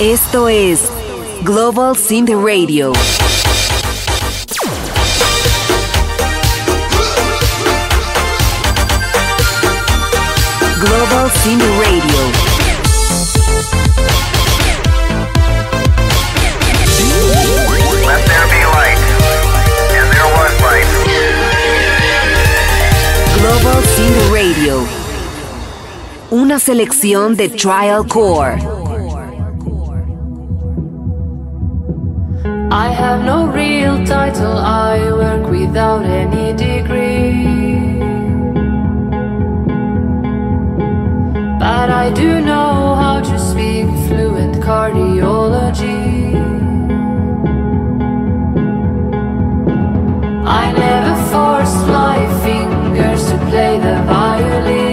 Esto es Global Sin Radio. Global Sin Radio. una selección de TrialCore. I have no real title, I work without any degree. But I do know how to speak fluent cardiology. I never forced my fingers to play the violin.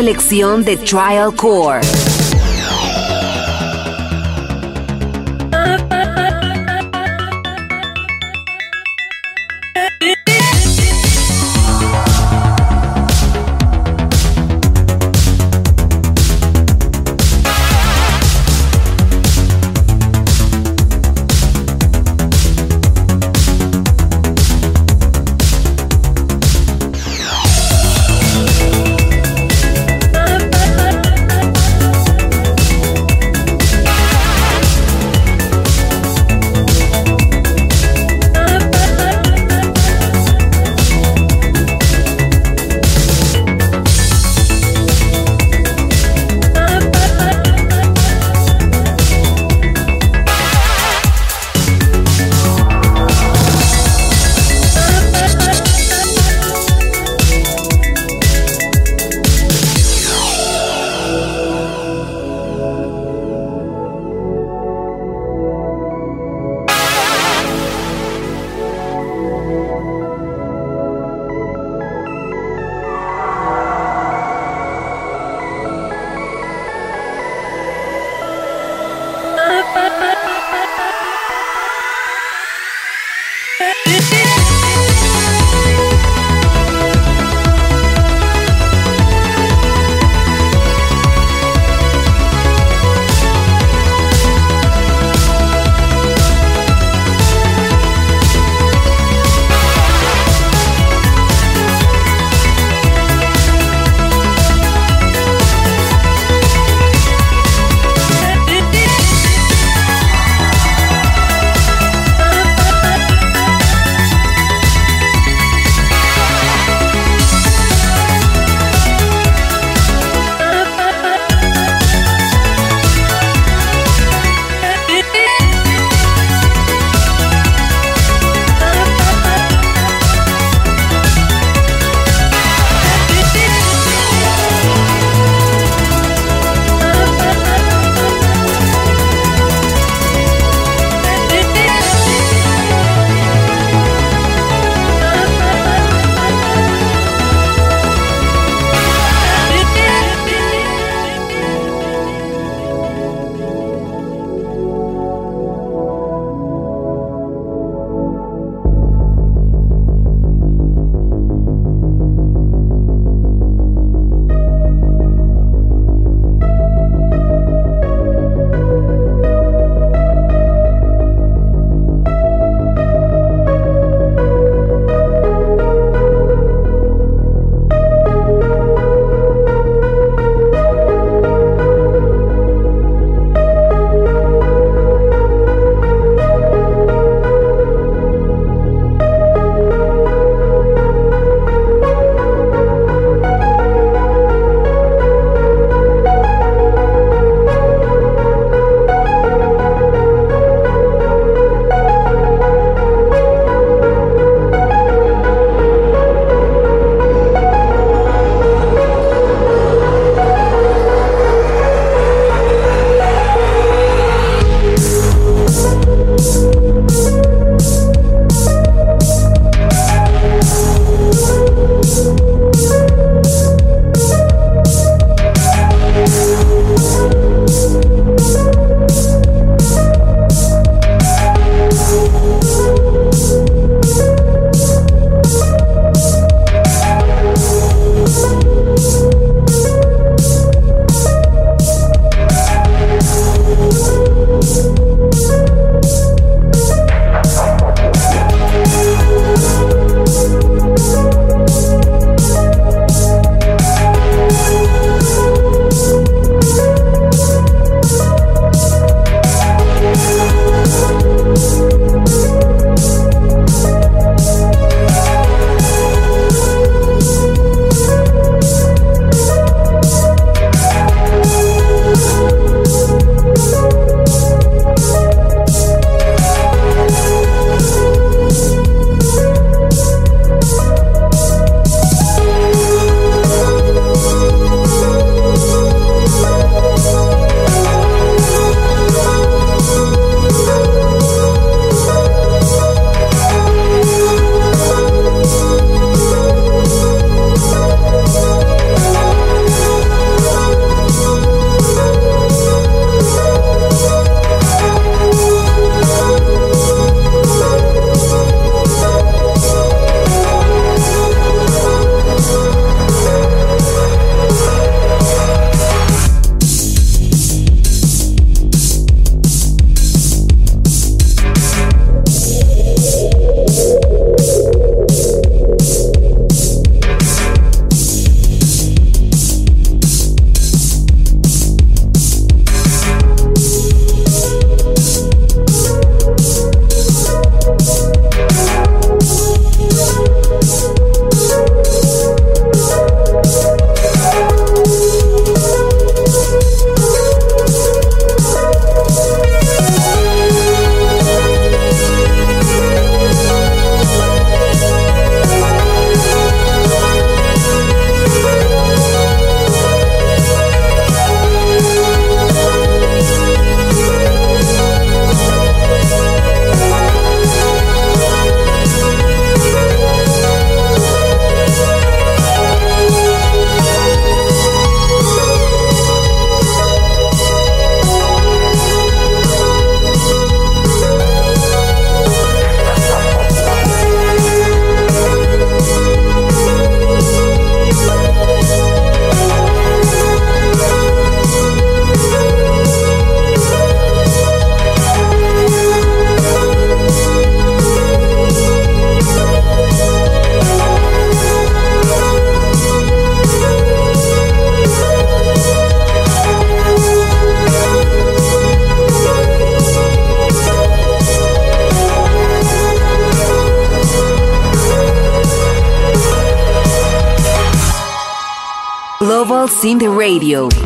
Selección de Trial Core. Radio.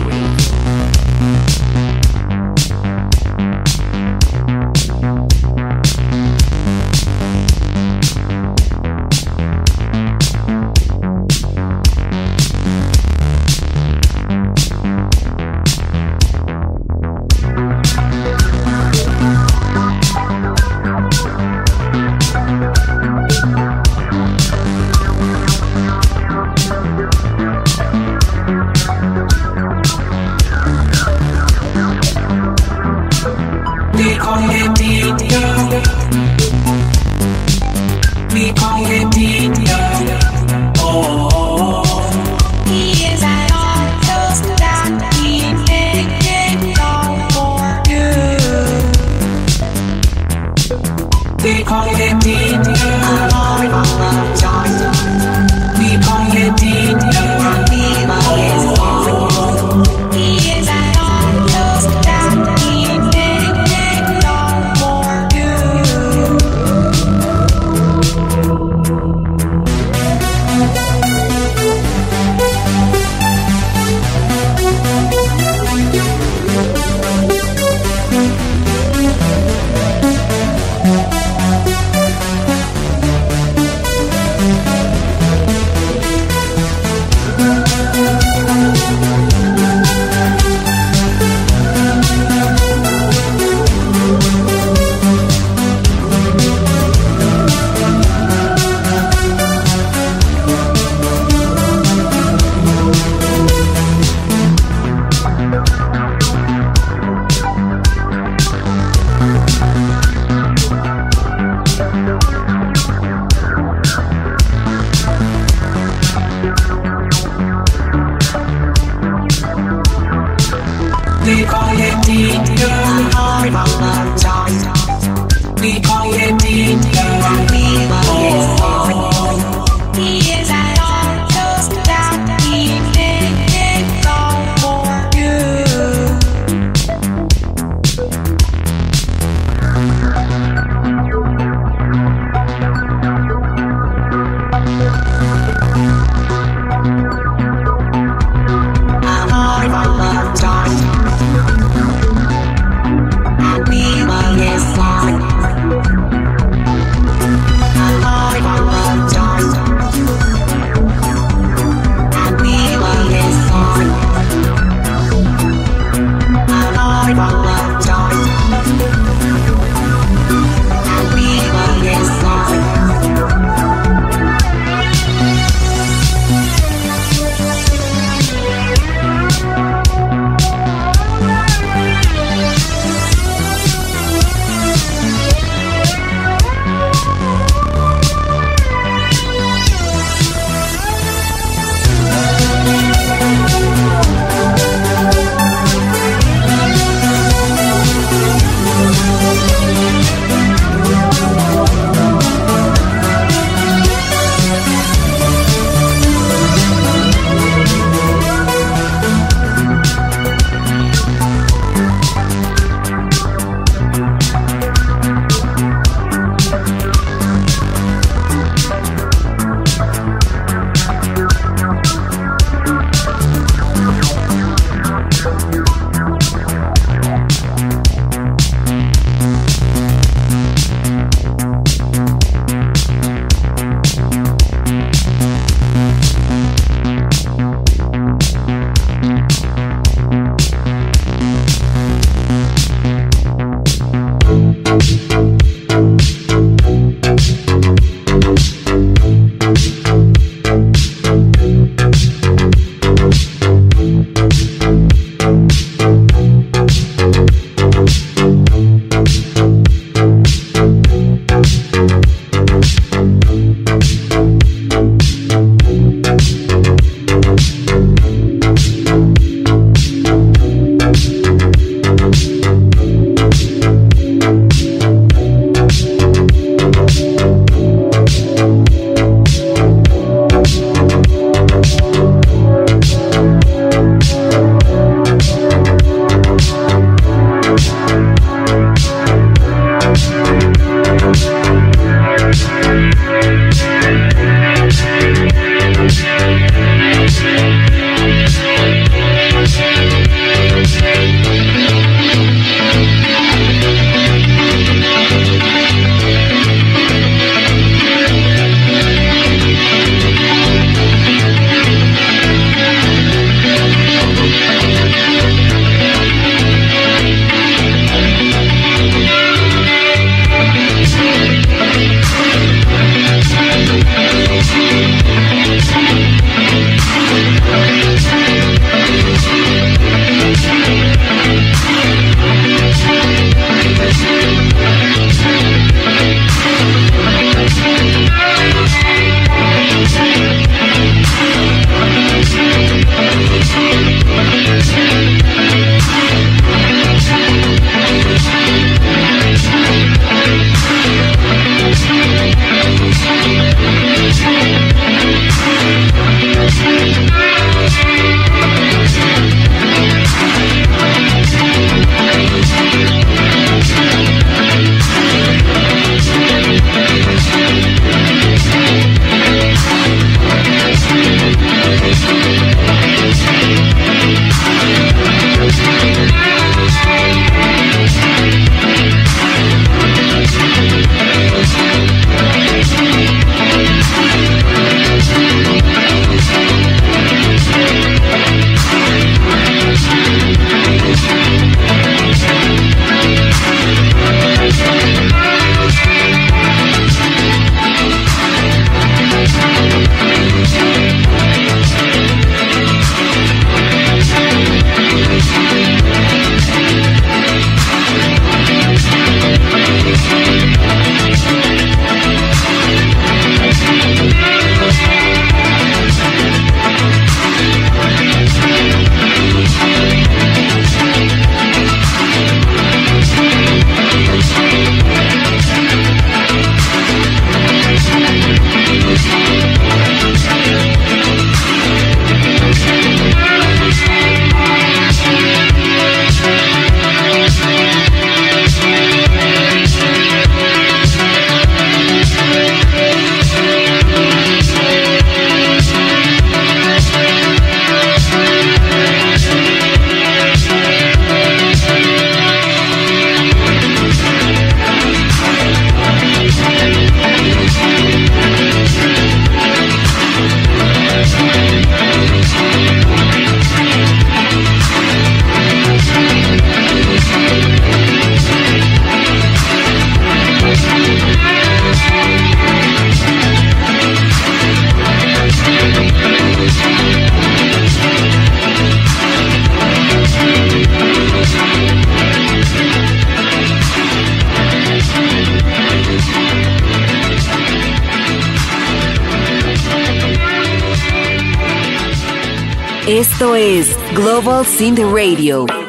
Esto es Global Synth Radio.「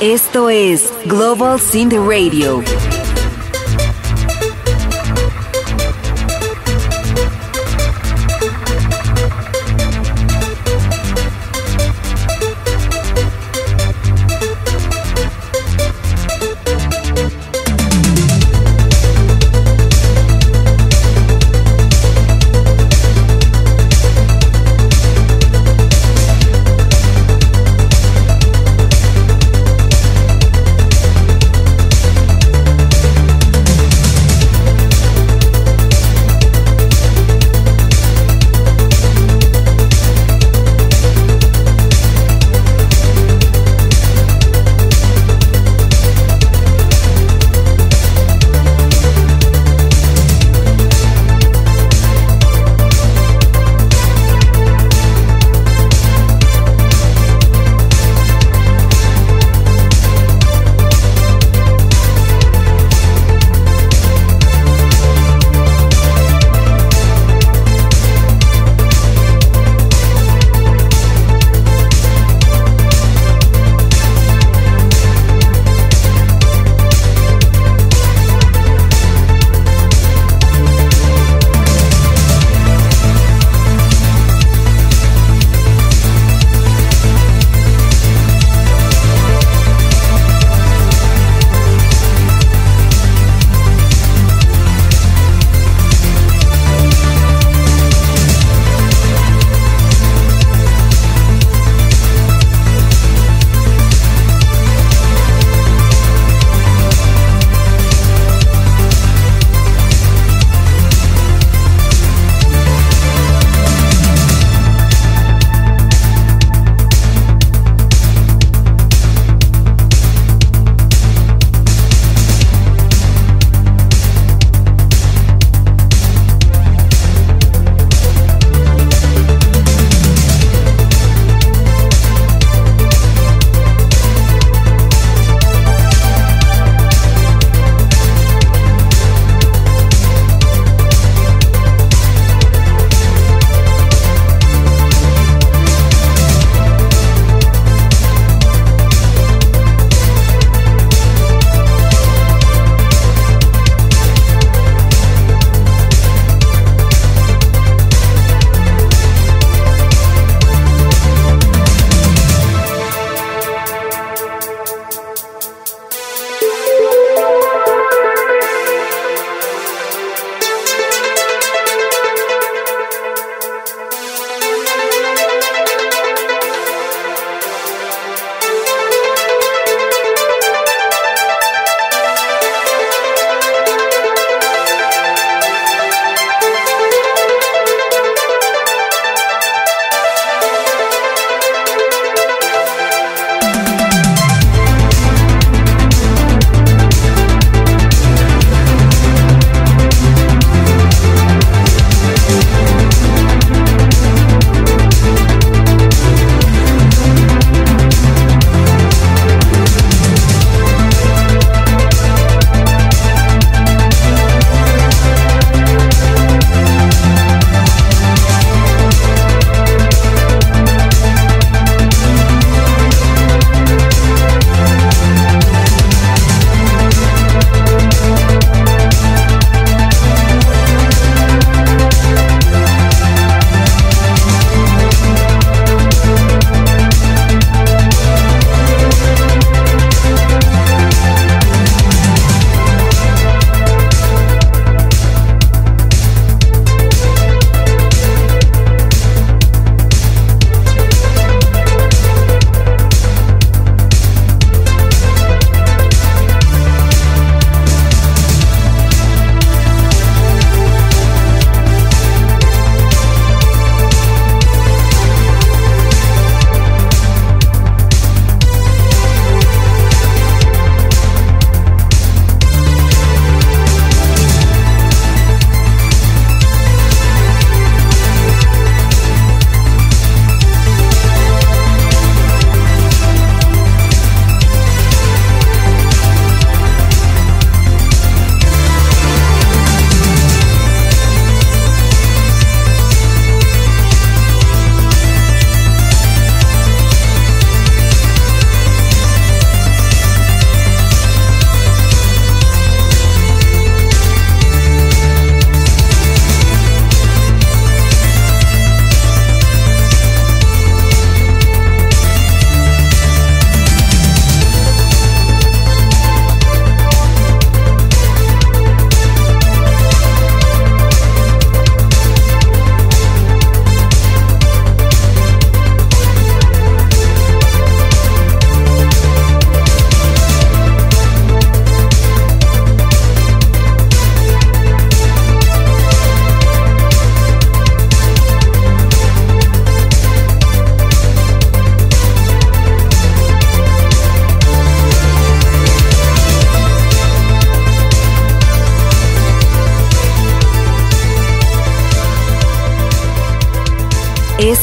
Esto es Global Synth Radio.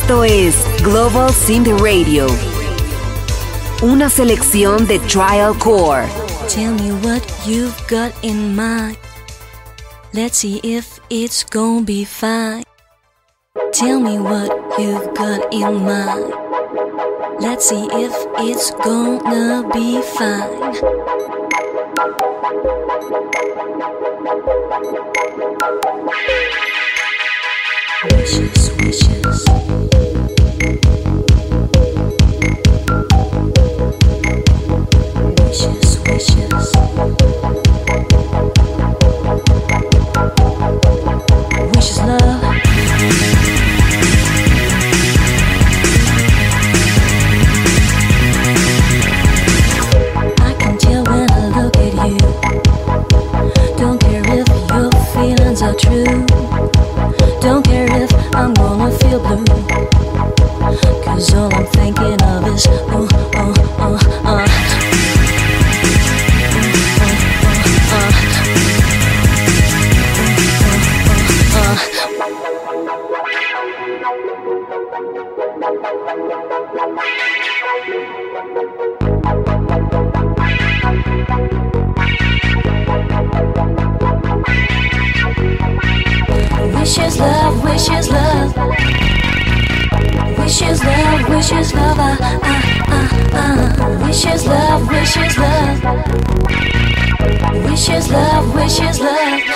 Esto es Global Synth Radio. Una selección de TrialCore. Tell me what you've got in mind. Let's see if it's gonna be fine. Tell me what you've got in mind. Let's see if it's gonna be fine. Wishes, love. Ah, ah, ah. Wishes, love, wishes, love. Wishes, love, wishes, love.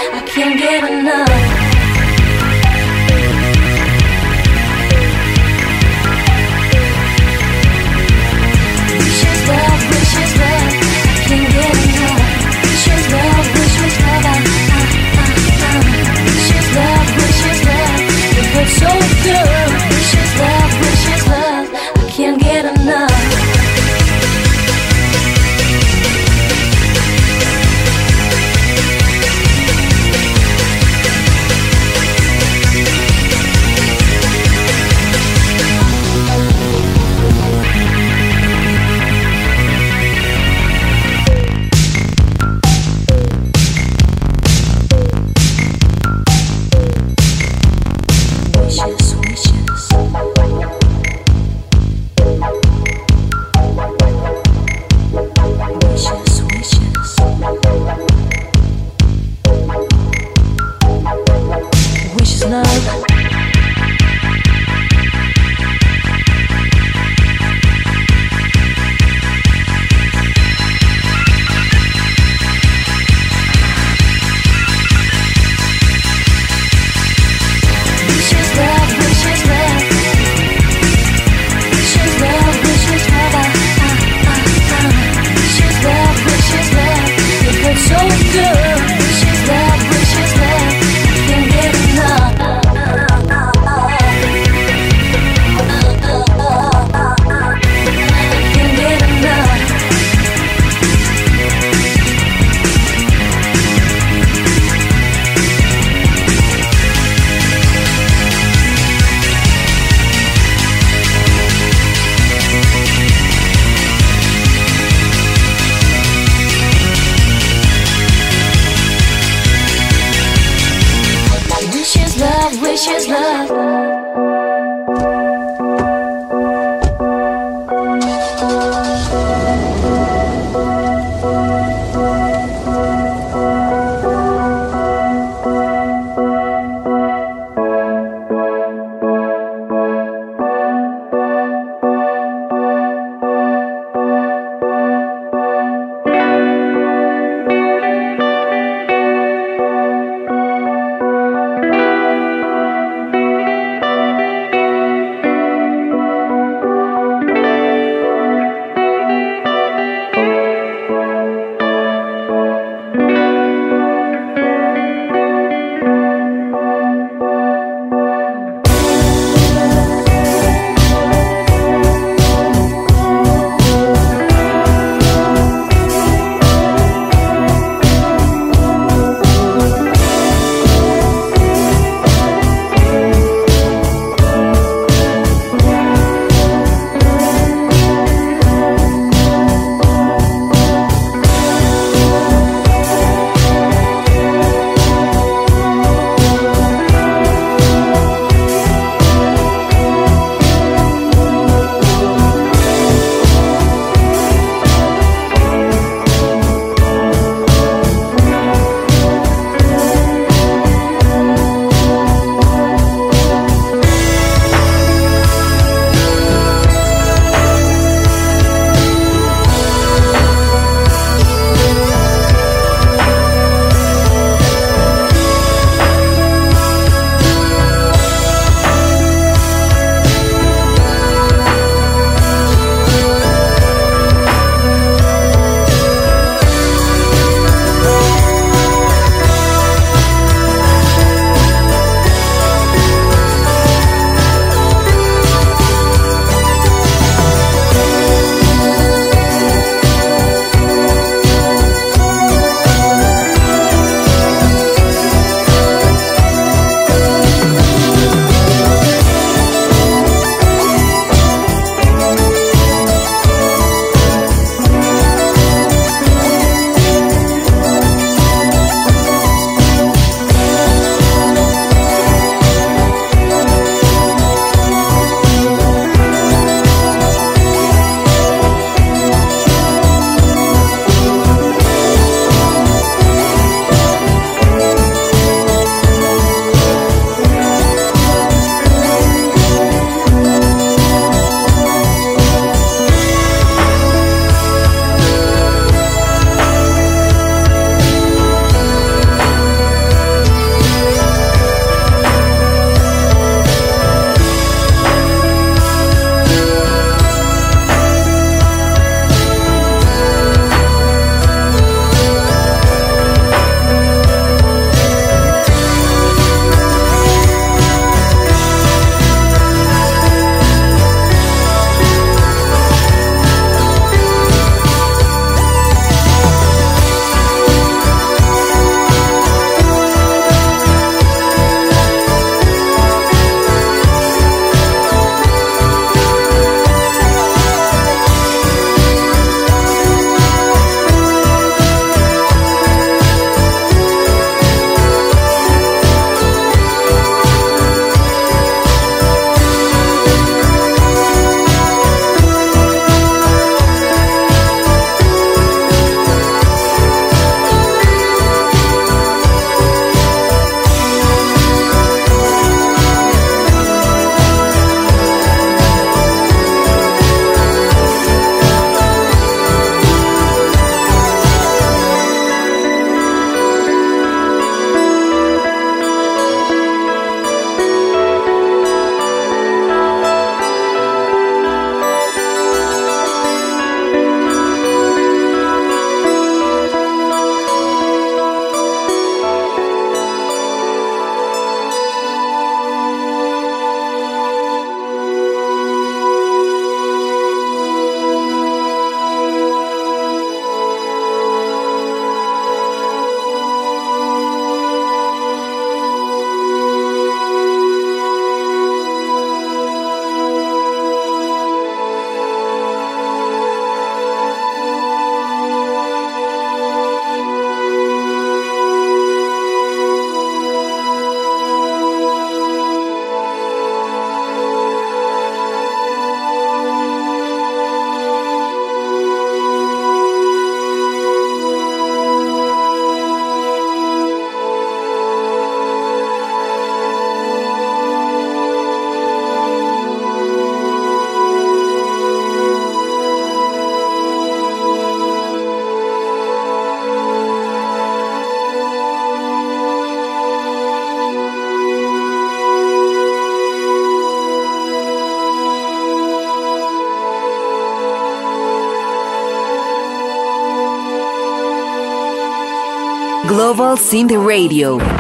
Global Synth Radio.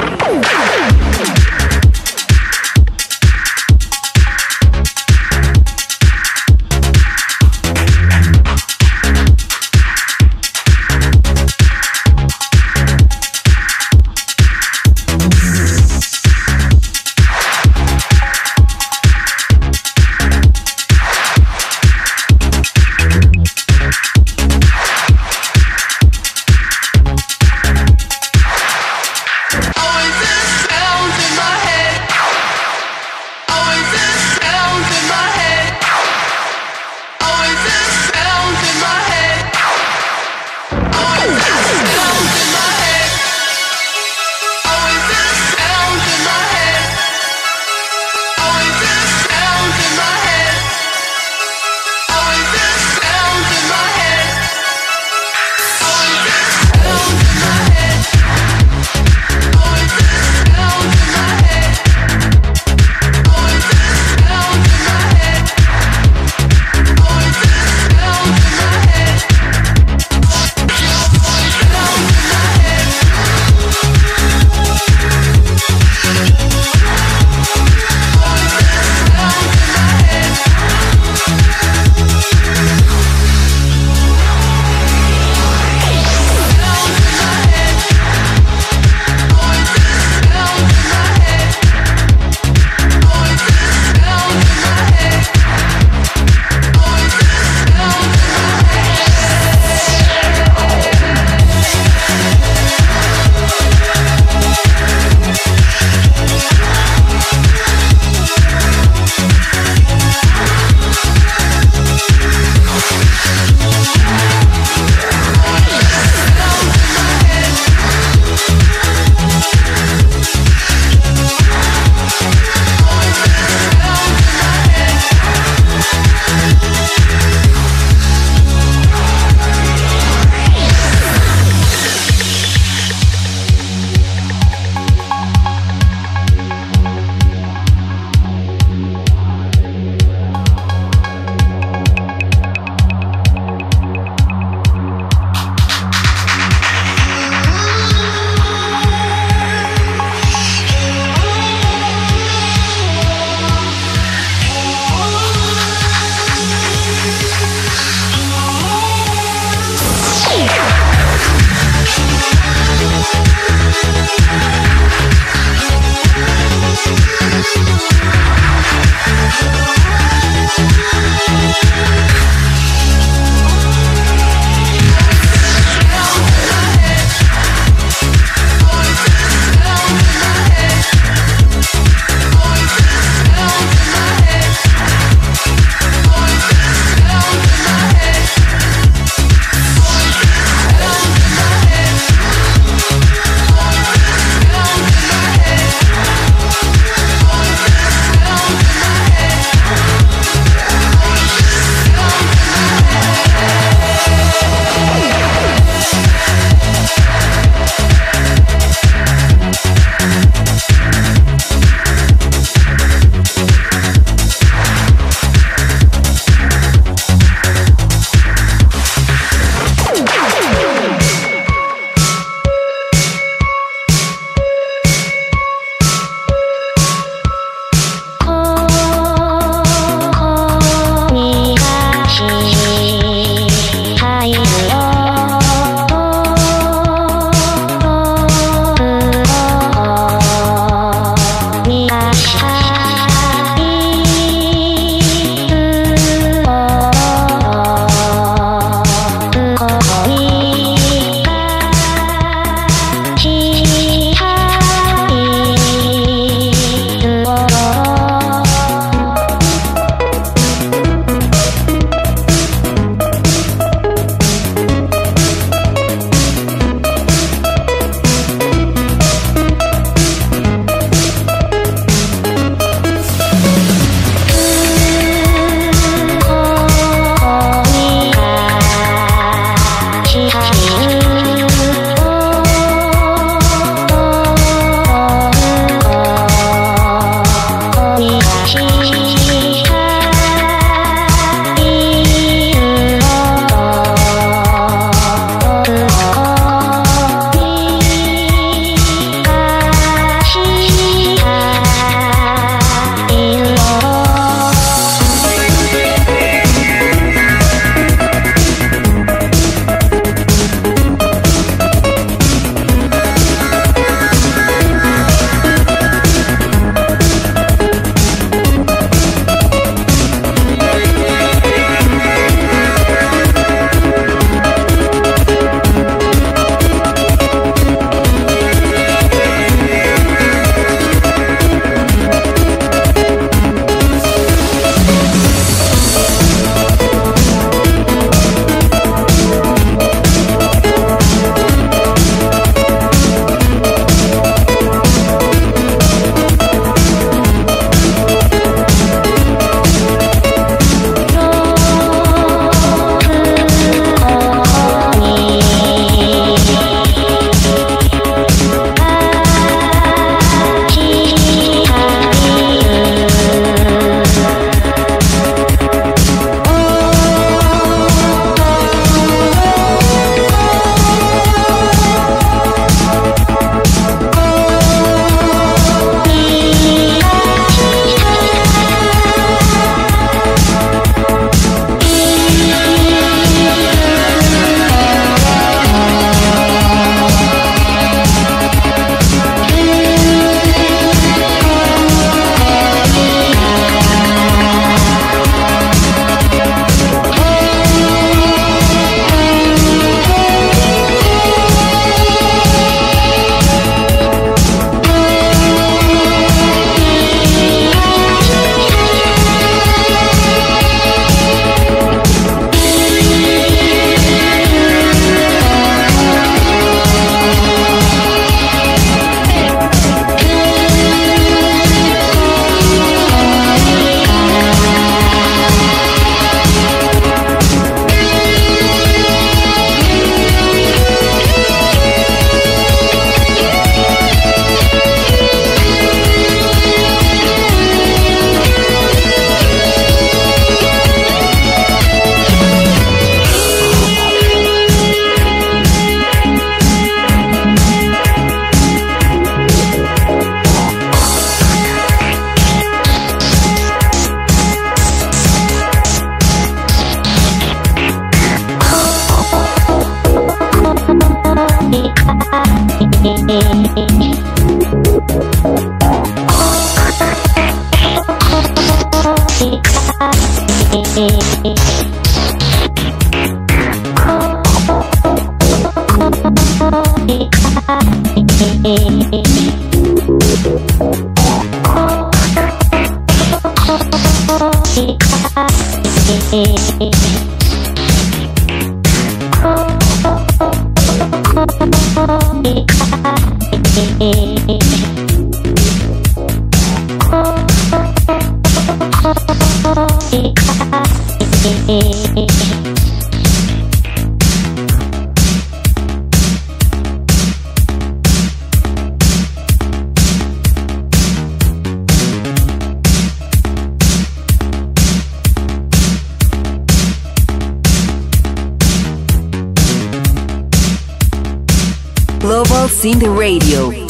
Global Synth Radio.